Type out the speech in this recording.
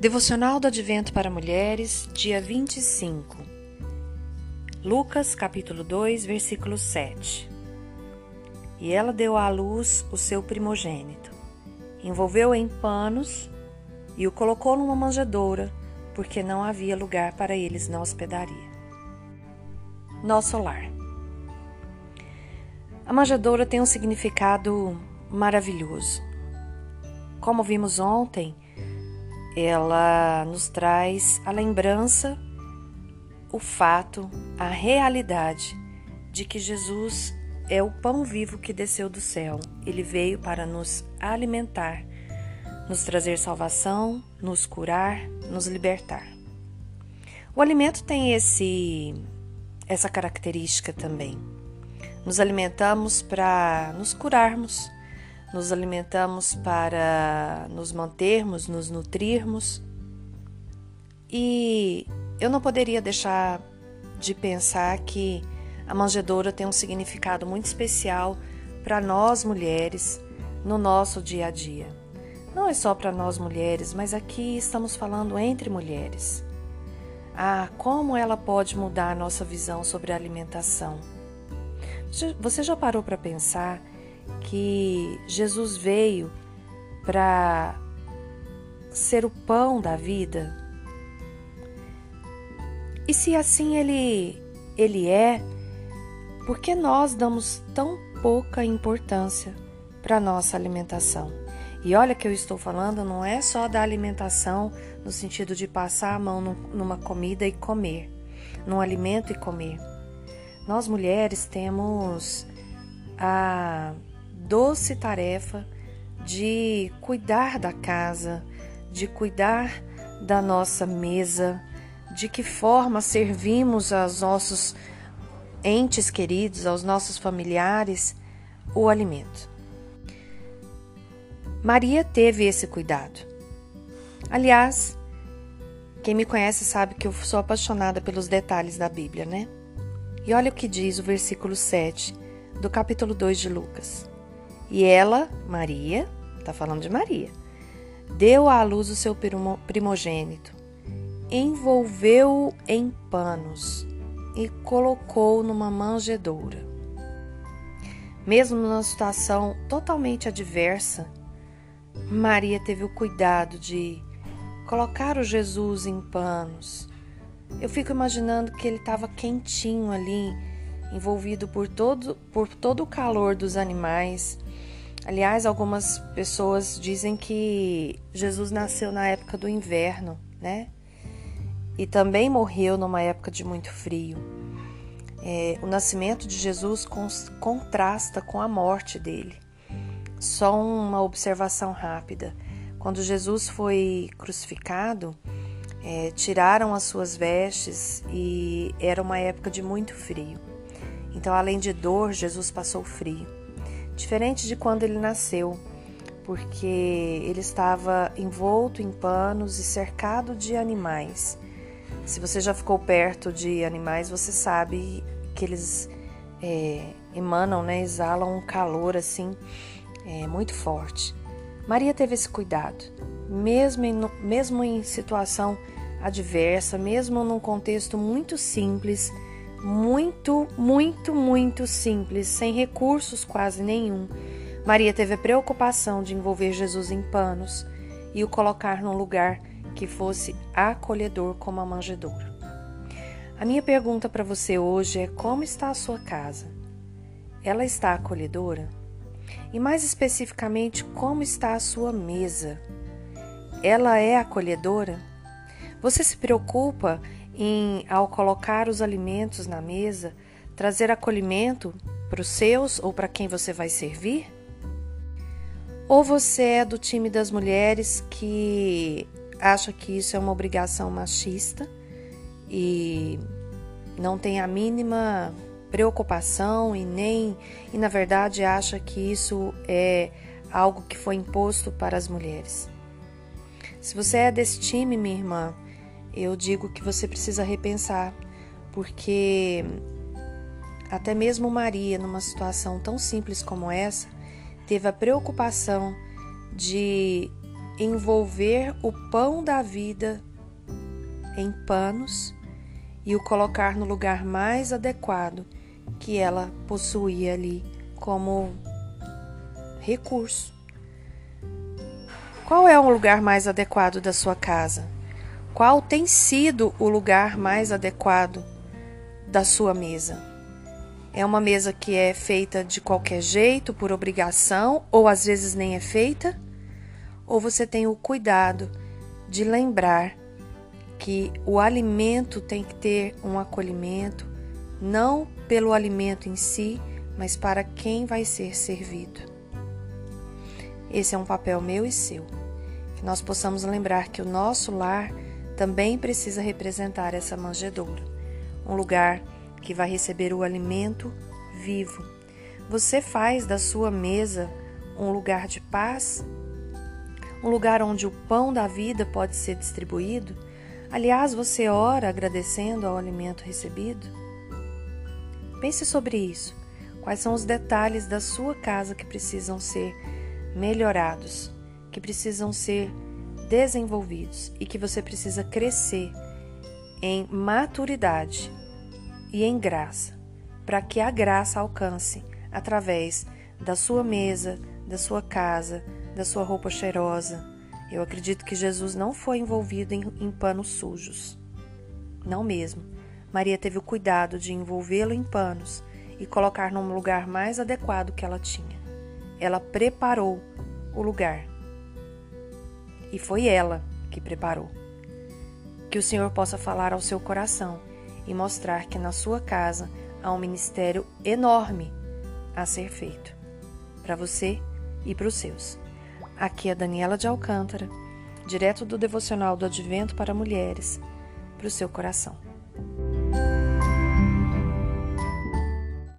Devocional do Advento para Mulheres, dia 25. Lucas, capítulo 2, versículo 7. E ela deu à luz o seu primogênito, envolveu em panos e o colocou numa manjedoura, porque não havia lugar para eles na hospedaria. Nosso lar. A manjedoura tem um significado maravilhoso. Como vimos ontem, ela nos traz a lembrança, o fato, a realidade de que Jesus é o pão vivo que desceu do céu. Ele veio para nos alimentar, nos trazer salvação, nos curar, nos libertar. O alimento tem esse essa característica também. Nos alimentamos para nos curarmos, nos alimentamos para nos mantermos, nos nutrirmos. E eu não poderia deixar de pensar que a manjedoura tem um significado muito especial para nós mulheres no nosso dia a dia. Não é só para nós mulheres, mas aqui estamos falando entre mulheres. Ah, como ela pode mudar a nossa visão sobre a alimentação? Você já parou para pensar que Jesus veio para ser o pão da vida? E se assim ele ele é, por que nós damos tão pouca importância para nossa alimentação? E olha que eu estou falando não é só da alimentação no sentido de passar a mão numa comida e comer, num alimento e comer. Nós mulheres temos a doce tarefa de cuidar da casa, de cuidar da nossa mesa, de que forma servimos aos nossos entes queridos, aos nossos familiares, o alimento. Maria teve esse cuidado. Aliás, quem me conhece sabe que eu sou apaixonada pelos detalhes da Bíblia, né? E olha o que diz o versículo 7 do capítulo 2 de Lucas. E ela, Maria, está falando de Maria, deu à luz o seu primogênito, envolveu-o em panos e colocou numa manjedoura. Mesmo numa situação totalmente adversa, Maria teve o cuidado de colocar o Jesus em panos. Eu fico imaginando que ele estava quentinho ali, envolvido por todo, por todo o calor dos animais Aliás, algumas pessoas dizem que Jesus nasceu na época do inverno, né? E também morreu numa época de muito frio. É, o nascimento de Jesus contrasta com a morte dele. Só uma observação rápida: quando Jesus foi crucificado, é, tiraram as suas vestes e era uma época de muito frio. Então, além de dor, Jesus passou frio diferente de quando ele nasceu, porque ele estava envolto em panos e cercado de animais. Se você já ficou perto de animais, você sabe que eles é, emanam, né, exalam um calor assim é, muito forte. Maria teve esse cuidado, mesmo em, mesmo em situação adversa, mesmo num contexto muito simples muito, muito, muito simples, sem recursos quase nenhum. Maria teve a preocupação de envolver Jesus em panos e o colocar num lugar que fosse acolhedor como a manjedoura. A minha pergunta para você hoje é: como está a sua casa? Ela está acolhedora? E mais especificamente, como está a sua mesa? Ela é acolhedora? Você se preocupa em, ao colocar os alimentos na mesa, trazer acolhimento para os seus ou para quem você vai servir? Ou você é do time das mulheres que acha que isso é uma obrigação machista e não tem a mínima preocupação e nem e na verdade acha que isso é algo que foi imposto para as mulheres. Se você é desse time, minha irmã, eu digo que você precisa repensar, porque até mesmo Maria, numa situação tão simples como essa, teve a preocupação de envolver o pão da vida em panos e o colocar no lugar mais adequado que ela possuía ali como recurso. Qual é o lugar mais adequado da sua casa? Qual tem sido o lugar mais adequado da sua mesa? É uma mesa que é feita de qualquer jeito, por obrigação, ou às vezes nem é feita? Ou você tem o cuidado de lembrar que o alimento tem que ter um acolhimento, não pelo alimento em si, mas para quem vai ser servido. Esse é um papel meu e seu. Que nós possamos lembrar que o nosso lar também precisa representar essa manjedoura, um lugar que vai receber o alimento vivo. Você faz da sua mesa um lugar de paz, um lugar onde o pão da vida pode ser distribuído. Aliás, você ora agradecendo ao alimento recebido? Pense sobre isso. Quais são os detalhes da sua casa que precisam ser melhorados, que precisam ser desenvolvidos e que você precisa crescer em maturidade e em graça, para que a graça alcance através da sua mesa, da sua casa, da sua roupa cheirosa. Eu acredito que Jesus não foi envolvido em, em panos sujos. Não mesmo. Maria teve o cuidado de envolvê-lo em panos e colocar num lugar mais adequado que ela tinha. Ela preparou o lugar. E foi ela que preparou. Que o Senhor possa falar ao seu coração e mostrar que na sua casa há um ministério enorme a ser feito para você e para os seus. Aqui é Daniela de Alcântara, direto do devocional do Advento para Mulheres, para o seu coração.